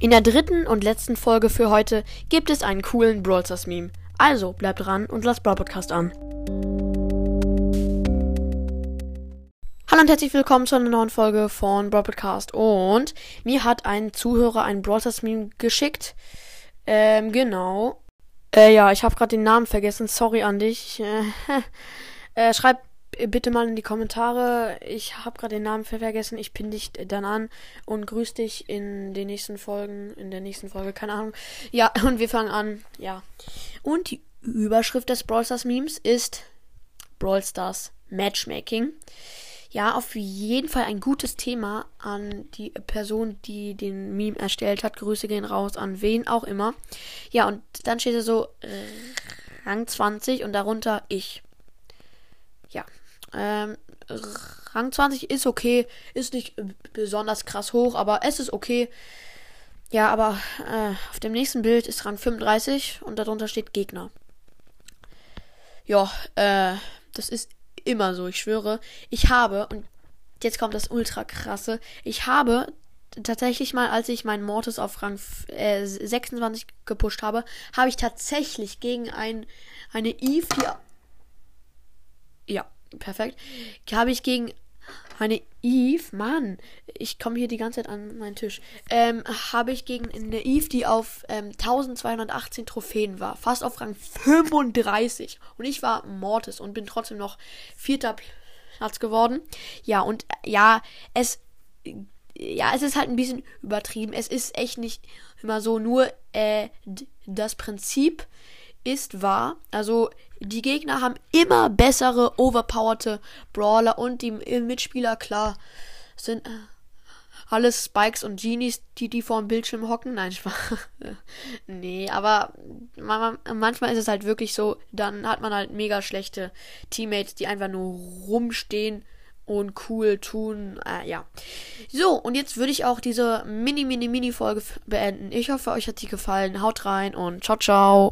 In der dritten und letzten Folge für heute gibt es einen coolen Brawl Stars Meme. Also bleibt dran und lasst Brawl Podcast an. Hallo und herzlich willkommen zu einer neuen Folge von Brawl Podcast. Und mir hat ein Zuhörer ein Brawl Stars Meme geschickt. Ähm, genau. Äh, ja, ich habe gerade den Namen vergessen. Sorry an dich. Äh, äh, schreib bitte mal in die Kommentare. Ich habe gerade den Namen vergessen. Ich pin dich dann an und grüß dich in den nächsten Folgen. In der nächsten Folge, keine Ahnung. Ja, und wir fangen an. Ja. Und die Überschrift des Brawl Stars Memes ist Brawl Stars Matchmaking. Ja, auf jeden Fall ein gutes Thema an die Person, die den Meme erstellt hat. Grüße gehen raus an wen auch immer. Ja, und dann steht da so Rang 20 und darunter ich. Ja. Ähm, Rang 20 ist okay, ist nicht besonders krass hoch, aber es ist okay. Ja, aber äh, auf dem nächsten Bild ist Rang 35 und darunter steht Gegner. Ja, äh, das ist immer so, ich schwöre. Ich habe, und jetzt kommt das ultra krasse, ich habe tatsächlich mal, als ich meinen Mortis auf Rang äh, 26 gepusht habe, habe ich tatsächlich gegen ein, eine Eve, die ja, perfekt. Habe ich gegen eine Eve, Mann, ich komme hier die ganze Zeit an meinen Tisch. Ähm, habe ich gegen eine Eve, die auf ähm, 1218 Trophäen war, fast auf Rang 35. Und ich war Mortis und bin trotzdem noch vierter Platz geworden. Ja, und äh, ja, es ja, es ist halt ein bisschen übertrieben. Es ist echt nicht immer so, nur äh, das Prinzip ist wahr. Also die Gegner haben immer bessere, overpowerte Brawler und die Mitspieler, klar, sind äh, alles Spikes und Genies, die die vor dem Bildschirm hocken. Nein, Spaß. nee, aber manchmal ist es halt wirklich so, dann hat man halt mega schlechte Teammates, die einfach nur rumstehen und cool tun. Äh, ja. So, und jetzt würde ich auch diese mini, mini, mini Folge beenden. Ich hoffe, euch hat sie gefallen. Haut rein und ciao, ciao.